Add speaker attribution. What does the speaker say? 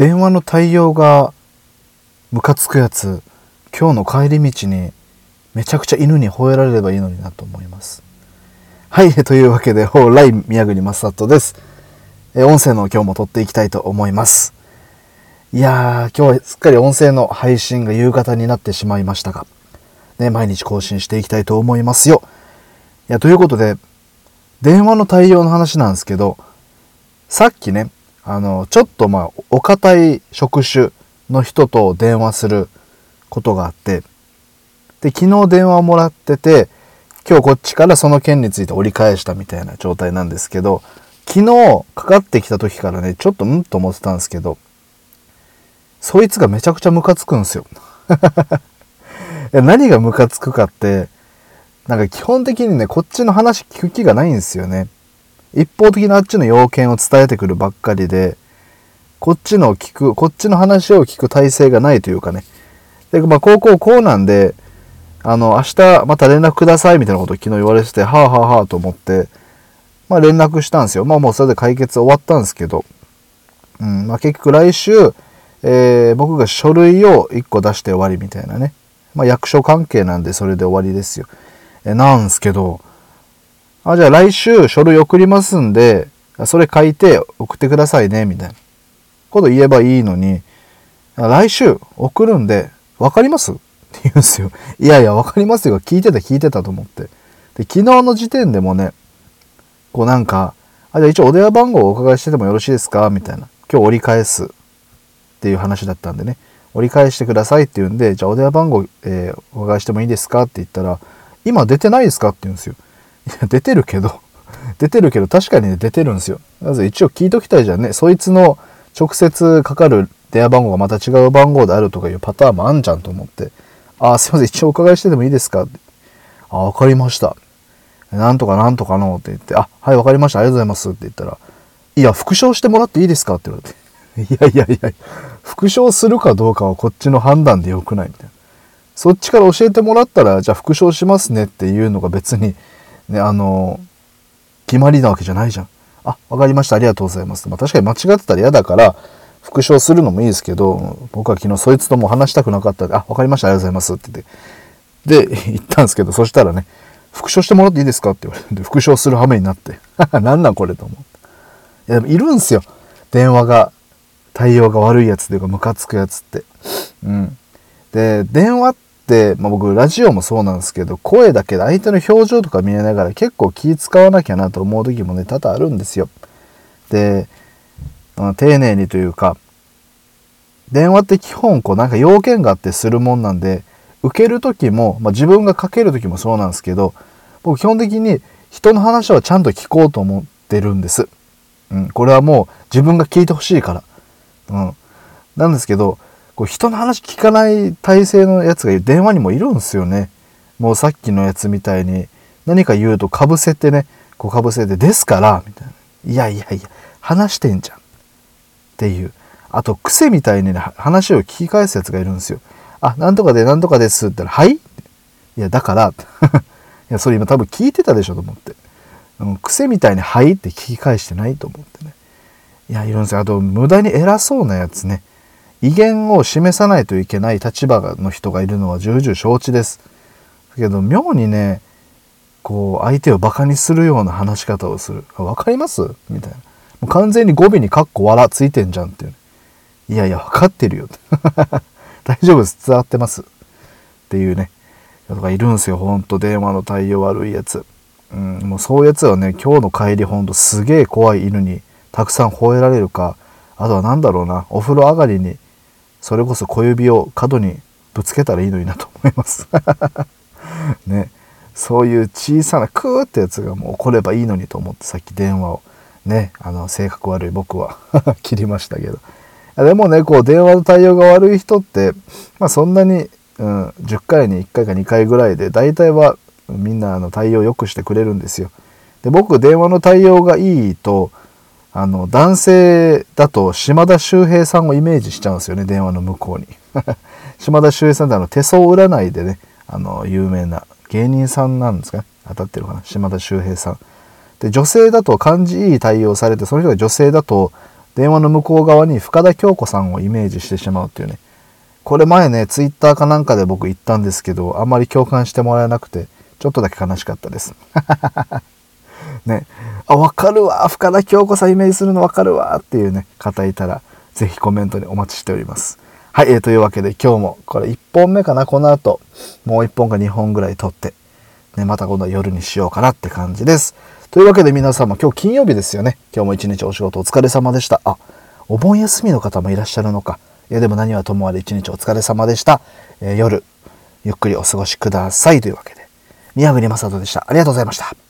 Speaker 1: 電話の対応がムカつくやつ今日の帰り道にめちゃくちゃ犬に吠えられればいいのになと思います。はいというわけでほうライ宮国正人です。え音声の今日も撮っていきたいと思います。いやー今日はすっかり音声の配信が夕方になってしまいましたがね毎日更新していきたいと思いますよ。いやということで電話の対応の話なんですけどさっきねあのちょっとまあお堅い職種の人と電話することがあってで昨日電話をもらってて今日こっちからその件について折り返したみたいな状態なんですけど昨日かかってきた時からねちょっとうんと思ってたんですけどそいつがめちゃくちゃムカつくんですよ。何がムカつくかってなんか基本的にねこっちの話聞く気がないんですよね。一方的なあっちの要件を伝えてくるばっかりでこっちの聞くこっちの話を聞く体制がないというかねでまあ高校こうなんであの明日また連絡くださいみたいなことを昨日言われててはあはあはあと思ってまあ連絡したんですよまあもうそれで解決終わったんですけどうんまあ結局来週えー、僕が書類を1個出して終わりみたいなね。まあ、役所関係なんでそれで終わりですよ。えなんすけど、あ、じゃあ来週書類送りますんで、それ書いて送ってくださいね、みたいなこと言えばいいのに、来週送るんで、わかります？って言うんですよ。いやいや、わかりますよ。聞いてた聞いてたと思って。で、昨日の時点でもね、こうなんか、あ、じゃあ一応お電話番号をお伺いしててもよろしいですか？みたいな。今日折り返す。っていう話だったんでね折り返してくださいって言うんでじゃあお電話番号、えー、お伺いしてもいいですか？って言ったら今出てないですか？って言うんですよいや出てるけど出てるけど確かにね出てるんですよ。まず一応聞いときたいじゃんね。そいつの直接かかる電話番号がまた違う番号であるとかいうパターンもあんじゃんと思って。あすいません。一応お伺いしててもいいですか？ってあわかりました。なんとかなんとかのって言ってあはいわかりました。ありがとうございます。って言ったらいや復唱してもらっていいですか？って言われて。いやいやいや、復唱するかどうかはこっちの判断でよくない？みたいな。そっちから教えてもらったら、じゃあ復唱しますねっていうのが別に、ね、あの、決まりなわけじゃないじゃん。あ、わかりました。ありがとうございます。まあ確かに間違ってたら嫌だから、復唱するのもいいですけど、僕は昨日そいつとも話したくなかったんで、あ、わかりました。ありがとうございますって言って。で、言ったんですけど、そしたらね、復唱してもらっていいですか？って言われて、復唱する羽目になって。なんなんこれと思って。いや、でもいるんすよ。電話が対応が悪いやつというかムカつくやつって。うん。で、電話って、まあ、僕ラジオもそうなんですけど、声だけで相手の表情とか見えながら結構気使わなきゃなと思う時もね、多々あるんですよ。で、丁寧にというか、電話って基本こうなんか要件があってするもんなんで、受ける時も、まあ、自分がかける時もそうなんですけど、僕基本的に人の話はちゃんと聞こうと思ってるんです。うん、これはもう自分が聞いてほしいから。うん。なんですけど、こう人の話聞かない体制のやつが電話にもいるんですよね。もうさっきのやつみたいに何か言うとかぶせてね、こうかぶせて、ですから、みたいな。いやいやいや、話してんじゃん。っていう。あと、癖みたいに、ね、話を聞き返すやつがいるんですよ。あ、なんとかでなんとかですって言ったら、はいいや、だから、いや、それ今多分聞いてたでしょと思って。癖みたいに、はい？って聞き返してないと思ってね。いや、いるんですよ。あと、無駄に偉そうなやつね。威厳を示さないといけない立場の人がいるのは重々承知です。だけど、妙にね、こう、相手をバカにするような話し方をする。わかります？みたいな。もう完全に語尾にカッコ笑ついてんじゃんっていう、ねいやいや、わかってるよ。大丈夫です。伝わってます。っていうね。とかいるんですよ。ほんと電話の対応悪いやつ。うん、もうそういうやつはね、今日の帰りほんとすげえ怖い犬にたくさん吠えられるかあとは何だろうなお風呂上がりにそれこそ小指を角にぶつけたらいいのになと思います。ね。そういう小さなクーってやつがもう起こればいいのにと思ってさっき電話を。ね。あの性格悪い僕は 切りましたけど。でもねこう電話の対応が悪い人ってまあそんなに、うん、10回に1回か2回ぐらいで大体はみんなあの対応良くしてくれるんですよ。で僕電話の対応がいいとあの男性だと島田秀平さんをイメージしちゃうんですよね電話の向こうに 島田秀平さんってあの手相占いでねあの有名な芸人さんなんですか当たってるかな島田秀平さんで女性だと感じいい対応されてその人が女性だと電話の向こう側に深田恭子さんをイメージしてしまうっていうね。これ前ね、ツイッターかなんかで僕言ったんですけど、あんまり共感してもらえなくて、ちょっとだけ悲しかったです。ね。あ、わかるわ。深田恭子さんイメージするのわかるわ。っていうね、方いたら、ぜひコメントにお待ちしております。はい、えー、というわけで今日もこれ1本目かな、この後、もう1本か2本ぐらい撮って、ね、また今度夜にしようかなって感じです。というわけで皆様、今日金曜日ですよね。今日も一日お仕事お疲れ様でした。あ、お盆休みの方もいらっしゃるのか。いや、でも何はともあれ一日お疲れ様でした。えー、夜、ゆっくりお過ごしください。というわけで、宮国正人でした。ありがとうございました。